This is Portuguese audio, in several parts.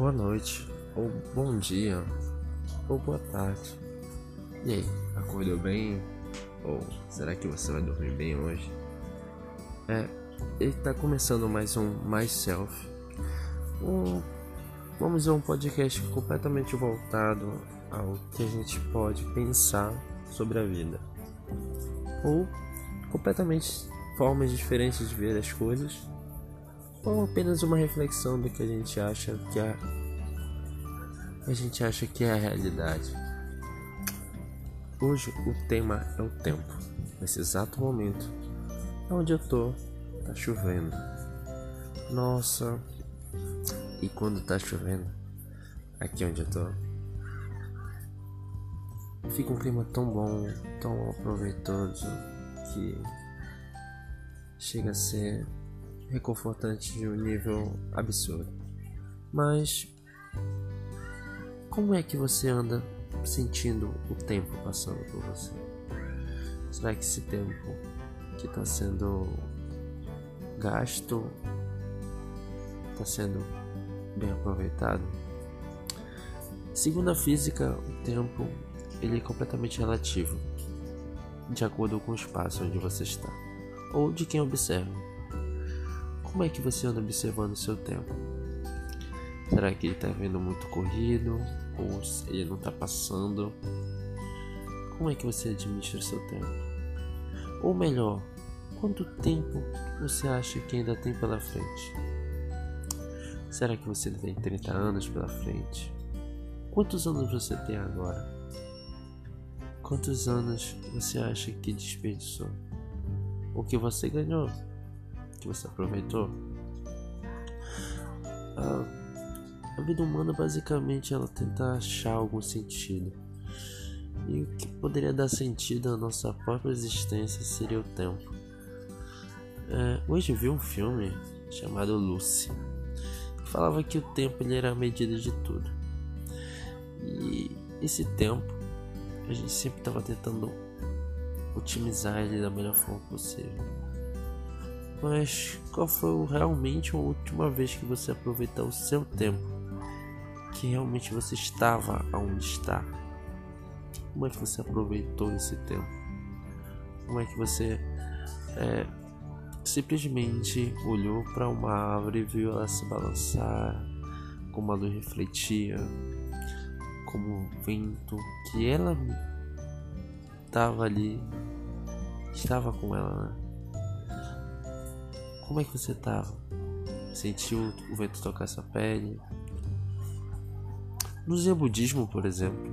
boa noite, ou bom dia, ou boa tarde. E aí, acordou bem? Ou será que você vai dormir bem hoje? É, ele tá começando mais um Mais Self. Um, vamos ver um podcast completamente voltado ao que a gente pode pensar sobre a vida. Ou completamente formas diferentes de ver as coisas ou apenas uma reflexão do que a gente acha que é a gente acha que é a realidade. Hoje o tema é o tempo. Nesse exato momento, onde eu tô, tá chovendo. Nossa, e quando tá chovendo, aqui onde eu tô, fica um clima tão bom, tão aproveitoso que chega a ser reconfortante de um nível absurdo. Mas como é que você anda sentindo o tempo passando por você? Será que esse tempo que está sendo gasto está sendo bem aproveitado? Segundo a física, o tempo ele é completamente relativo, de acordo com o espaço onde você está ou de quem observa. Como é que você anda observando o seu tempo? Será que ele está vendo muito corrido ou ele não está passando? Como é que você administra o seu tempo? Ou melhor, quanto tempo você acha que ainda tem pela frente? Será que você tem 30 anos pela frente? Quantos anos você tem agora? Quantos anos você acha que desperdiçou? O que você ganhou? Que você aproveitou? A, a vida humana basicamente ela tenta achar algum sentido. E o que poderia dar sentido à nossa própria existência seria o tempo. É, hoje vi um filme chamado Lucy que falava que o tempo ele era a medida de tudo. E esse tempo a gente sempre estava tentando otimizar ele da melhor forma possível. Mas qual foi realmente a última vez que você aproveitou o seu tempo? Que realmente você estava onde está? Como é que você aproveitou esse tempo? Como é que você é, simplesmente olhou para uma árvore e viu ela se balançar, como a luz refletia, como o vento, que ela estava ali, estava com ela, né? Como é que você tava? Sentiu o vento tocar sua pele? No Zen budismo, por exemplo,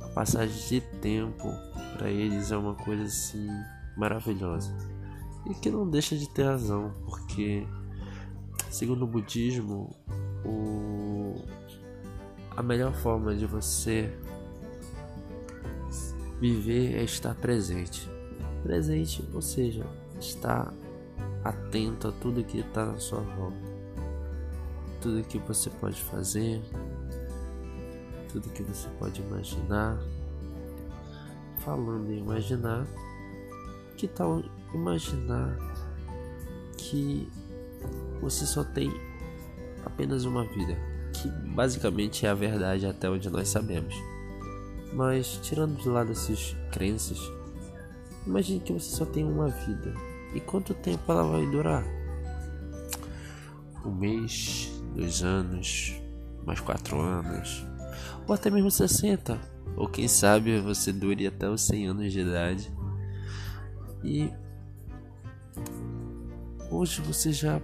a passagem de tempo para eles é uma coisa assim maravilhosa. E que não deixa de ter razão, porque segundo o budismo, o... a melhor forma de você viver é estar presente. Presente, ou seja, estar atento a tudo que está na sua volta, tudo que você pode fazer, tudo que você pode imaginar. Falando em imaginar, que tal imaginar que você só tem apenas uma vida, que basicamente é a verdade até onde nós sabemos. Mas tirando de lado essas crenças, imagine que você só tem uma vida e quanto tempo ela vai durar? Um mês, dois anos, mais quatro anos, ou até mesmo 60. Ou quem sabe você dure até os 100 anos de idade. E hoje você já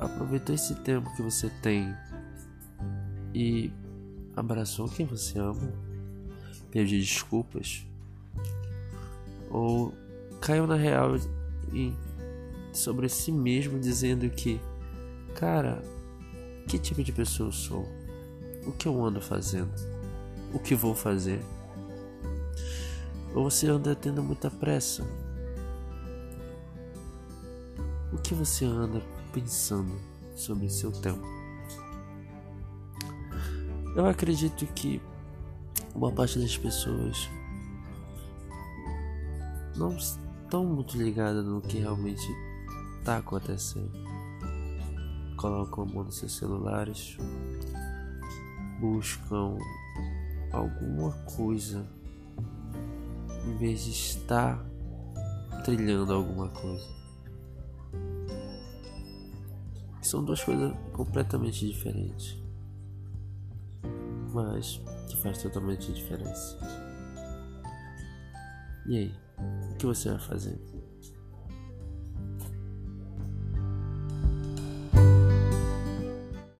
aproveitou esse tempo que você tem e abraçou quem você ama, pediu desculpas ou caiu na real e sobre si mesmo, dizendo que, cara, que tipo de pessoa eu sou? O que eu ando fazendo? O que vou fazer? Ou você anda tendo muita pressa? O que você anda pensando sobre seu tempo? Eu acredito que boa parte das pessoas não tão muito ligada no que realmente está acontecendo. Colocam a mão nos seus celulares, buscam alguma coisa em vez de estar trilhando alguma coisa. São duas coisas completamente diferentes, mas que faz totalmente diferença. E aí, que você vai fazer?